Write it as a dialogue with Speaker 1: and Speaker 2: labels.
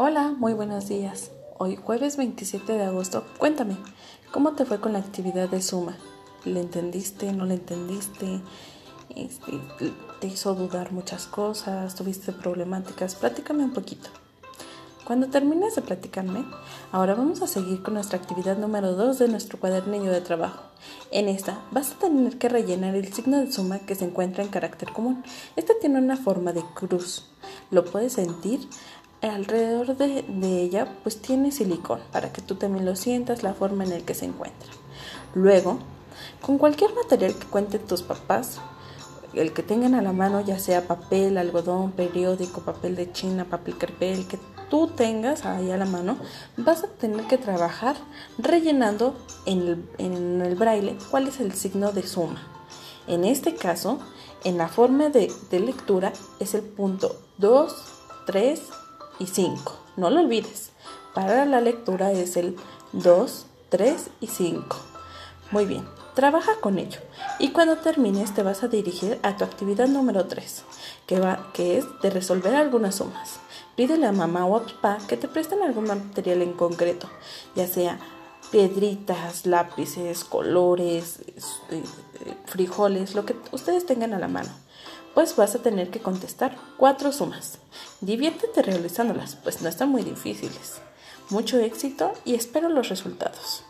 Speaker 1: Hola, muy buenos días. Hoy jueves 27 de agosto, cuéntame, ¿cómo te fue con la actividad de suma? ¿Le entendiste? ¿No le entendiste? Este, ¿Te hizo dudar muchas cosas? ¿Tuviste problemáticas? Platícame un poquito. Cuando termines de platicarme, ahora vamos a seguir con nuestra actividad número 2 de nuestro cuadernillo de trabajo. En esta vas a tener que rellenar el signo de suma que se encuentra en carácter común. Este tiene una forma de cruz. Lo puedes sentir alrededor de, ella pues tiene silicón para que tú también lo sientas la forma en el que se encuentra. Luego, con cualquier material que cuenten tus papás, el que tengan a la mano, ya sea papel, algodón, periódico, papel de china, papel crepé, el que tú tengas ahí a la mano, vas a tener que trabajar rellenando en el, en el braille cuál es el signo de suma. En este caso, en la forma de, de lectura es el punto 2, 3 y 5. No lo olvides. Para la lectura es el 2, 3 y 5. Muy bien, trabaja con ello. Y cuando termines te vas a dirigir a tu actividad número 3, que, va, que es de resolver algunas sumas. Pídele a mamá o a papá que te presten algún material en concreto, ya sea piedritas, lápices, colores, este, frijoles, lo que ustedes tengan a la mano. Pues vas a tener que contestar cuatro sumas. Diviértete realizándolas, pues no están muy difíciles. Mucho éxito y espero los resultados.